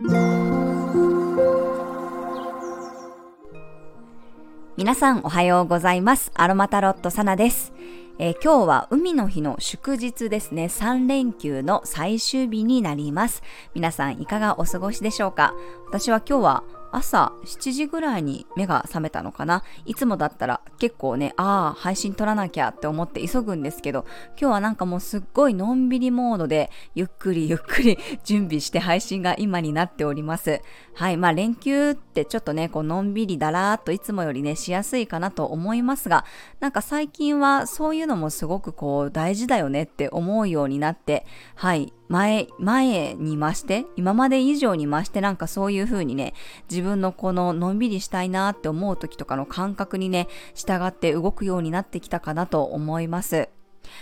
皆さんおはようございます。アロマタロットサナです。えー、今日は海の日の祝日ですね。3連休の最終日になります。皆さんいかがお過ごしでしょうか？私は今日は朝7時ぐらいに目が覚めたのかないつもだったら結構ね、ああ、配信撮らなきゃって思って急ぐんですけど、今日はなんかもうすっごいのんびりモードで、ゆっくりゆっくり 準備して配信が今になっております。はい、まあ連休ってちょっとね、こうのんびりだらーっといつもよりね、しやすいかなと思いますが、なんか最近はそういうのもすごくこう大事だよねって思うようになって、はい、前、前に増して、今まで以上に増してなんかそういう風にね、自分のこののんびりしたいなって思う時とかの感覚にね、従って動くようになってきたかなと思います。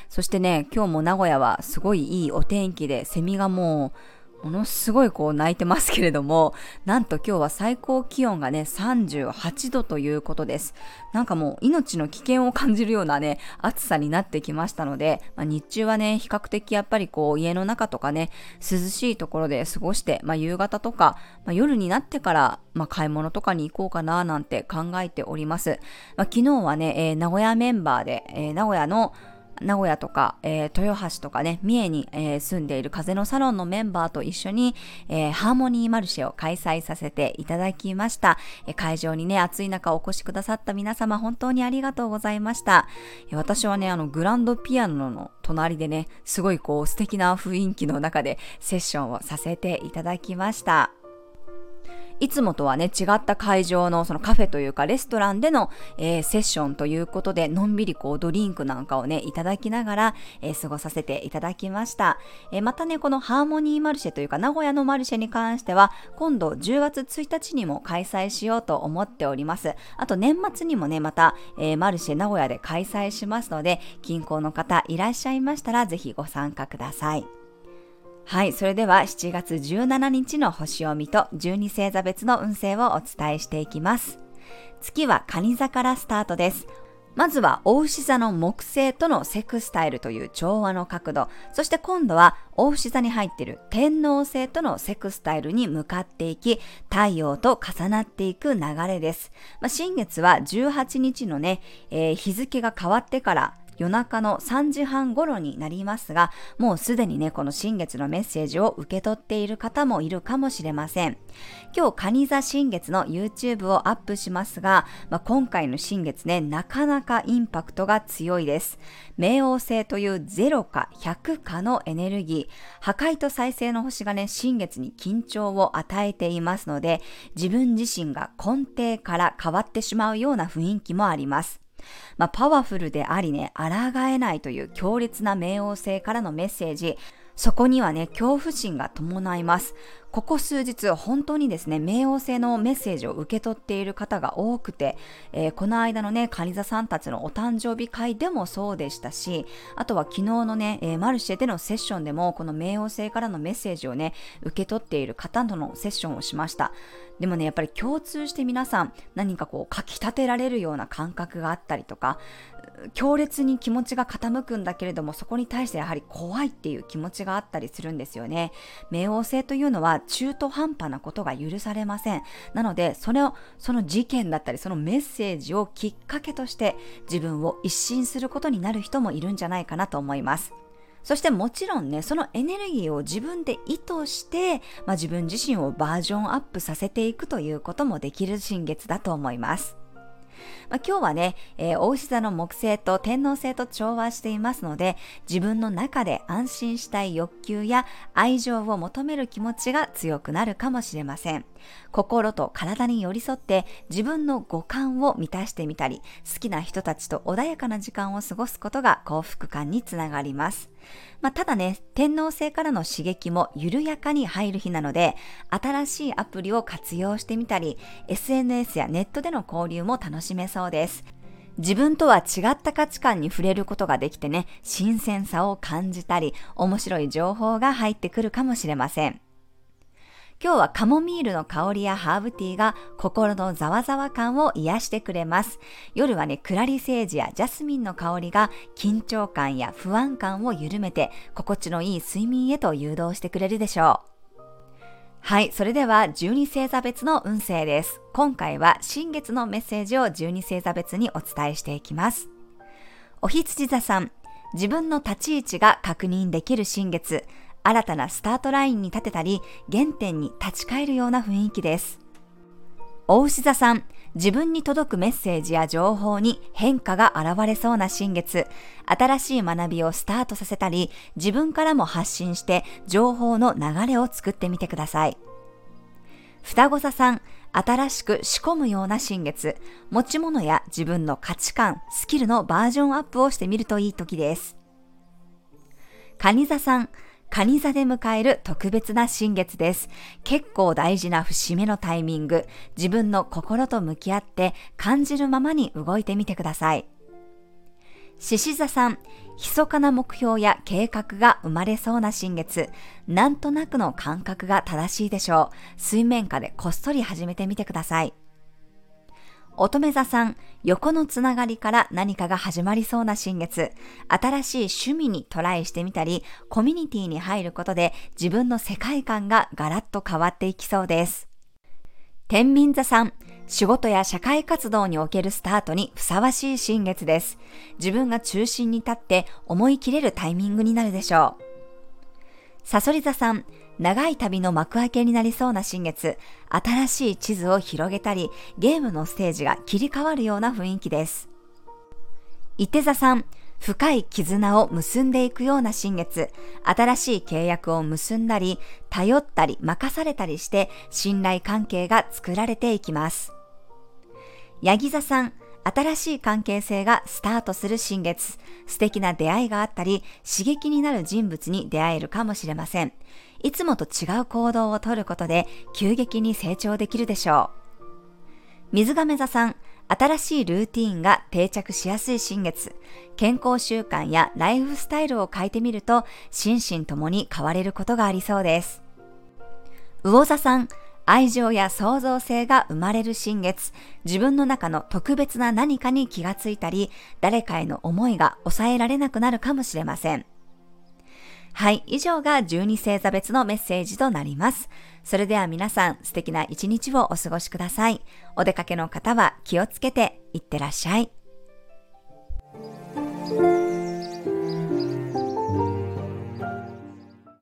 そしてね、今日も名古屋はすごいいいお天気で、セミがもうものすごいこう泣いてますけれども、なんと今日は最高気温がね、38度ということです。なんかもう命の危険を感じるようなね、暑さになってきましたので、まあ、日中はね、比較的やっぱりこう家の中とかね、涼しいところで過ごして、まあ、夕方とか、まあ、夜になってから、ま、買い物とかに行こうかななんて考えております。ま、昨日はね、えー、名古屋メンバーで、えー、名古屋の名古屋とか、えー、豊橋とかね、三重に、えー、住んでいる風のサロンのメンバーと一緒に、えー、ハーモニーマルシェを開催させていただきました。え会場にね、暑い中お越しくださった皆様、本当にありがとうございました。え私はね、あの、グランドピアノの隣でね、すごいこう素敵な雰囲気の中でセッションをさせていただきました。いつもとはね、違った会場のそのカフェというかレストランでの、えー、セッションということで、のんびりこうドリンクなんかをね、いただきながら、えー、過ごさせていただきました。えー、またね、このハーモニーマルシェというか名古屋のマルシェに関しては、今度10月1日にも開催しようと思っております。あと年末にもね、また、えー、マルシェ名古屋で開催しますので、近郊の方いらっしゃいましたら、ぜひご参加ください。はい、それでは7月17日の星読みと12星座別の運勢をお伝えしていきます。月は蟹座からスタートです。まずは、大牛座の木星とのセクスタイルという調和の角度、そして今度は、大牛座に入っている天王星とのセクスタイルに向かっていき、太陽と重なっていく流れです。まあ、新月は18日のね、えー、日付が変わってから夜中の3時半頃になりますが、もうすでにね、この新月のメッセージを受け取っている方もいるかもしれません。今日、カニ座新月の YouTube をアップしますが、まあ、今回の新月ね、なかなかインパクトが強いです。冥王星という0か100かのエネルギー、破壊と再生の星がね、新月に緊張を与えていますので、自分自身が根底から変わってしまうような雰囲気もあります。まあ、パワフルでありね、抗えないという強烈な冥王星からのメッセージ、そこにはね、恐怖心が伴います。ここ数日、本当にですね、冥王星のメッセージを受け取っている方が多くて、えー、この間のね、カニ座さんたちのお誕生日会でもそうでしたし、あとは昨日のね、えー、マルシェでのセッションでも、この冥王星からのメッセージをね、受け取っている方とのセッションをしました。でもね、やっぱり共通して皆さん、何かこう、かき立てられるような感覚があったりとか、強烈に気持ちが傾くんだけれども、そこに対してやはり怖いっていう気持ちがあったりするんですよね。冥王星というのは中途半端なことが許されません。なので、それを、その事件だったり、そのメッセージをきっかけとして自分を一新することになる人もいるんじゃないかなと思います。そしてもちろんね、そのエネルギーを自分で意図して、まあ、自分自身をバージョンアップさせていくということもできる新月だと思います。まあ、今日はね、えー、大牛座の木星と天王星と調和していますので、自分の中で安心したい欲求や愛情を求める気持ちが強くなるかもしれません。心と体に寄り添って自分の五感を満たしてみたり、好きな人たちと穏やかな時間を過ごすことが幸福感につながります。まあ、ただね、天皇星からの刺激も緩やかに入る日なので、新しいアプリを活用してみたり、SNS やネットでの交流も楽しめそうです。自分とは違った価値観に触れることができてね、新鮮さを感じたり、面白い情報が入ってくるかもしれません。今日はカモミールの香りやハーブティーが心のざわざわ感を癒してくれます。夜はね、クラリセージやジャスミンの香りが緊張感や不安感を緩めて心地のいい睡眠へと誘導してくれるでしょう。はい、それでは12星座別の運勢です。今回は新月のメッセージを12星座別にお伝えしていきます。おひつじ座さん、自分の立ち位置が確認できる新月、新たなスタートラインに立てたり、原点に立ち返るような雰囲気です。お牛座さん、自分に届くメッセージや情報に変化が現れそうな新月、新しい学びをスタートさせたり、自分からも発信して情報の流れを作ってみてください。双子座さん、新しく仕込むような新月、持ち物や自分の価値観、スキルのバージョンアップをしてみるといい時です。蟹座さん、蟹座で迎える特別な新月です。結構大事な節目のタイミング、自分の心と向き合って感じるままに動いてみてください。獅子座さん、密かな目標や計画が生まれそうな新月、なんとなくの感覚が正しいでしょう。水面下でこっそり始めてみてください。乙女座さん、横のつながりから何かが始まりそうな新月、新しい趣味にトライしてみたり、コミュニティに入ることで自分の世界観がガラッと変わっていきそうです。天秤座さん、仕事や社会活動におけるスタートにふさわしい新月です。自分が中心に立って思い切れるタイミングになるでしょう。サソリ座さん、長い旅の幕開けになりそうな新月、新しい地図を広げたり、ゲームのステージが切り替わるような雰囲気です。伊手座さん、深い絆を結んでいくような新月、新しい契約を結んだり、頼ったり任されたりして信頼関係が作られていきます。ヤギ座さん、新しい関係性がスタートする新月、素敵な出会いがあったり、刺激になる人物に出会えるかもしれません。いつもと違う行動をとることで急激に成長できるでしょう。水亀座さん、新しいルーティーンが定着しやすい新月、健康習慣やライフスタイルを変えてみると、心身ともに変われることがありそうです。魚座さん、愛情や創造性が生まれる新月、自分の中の特別な何かに気がついたり、誰かへの思いが抑えられなくなるかもしれません。はい、以上が12星座別のメッセージとなります。それでは皆さん素敵な一日をお過ごしください。お出かけの方は気をつけていってらっしゃい。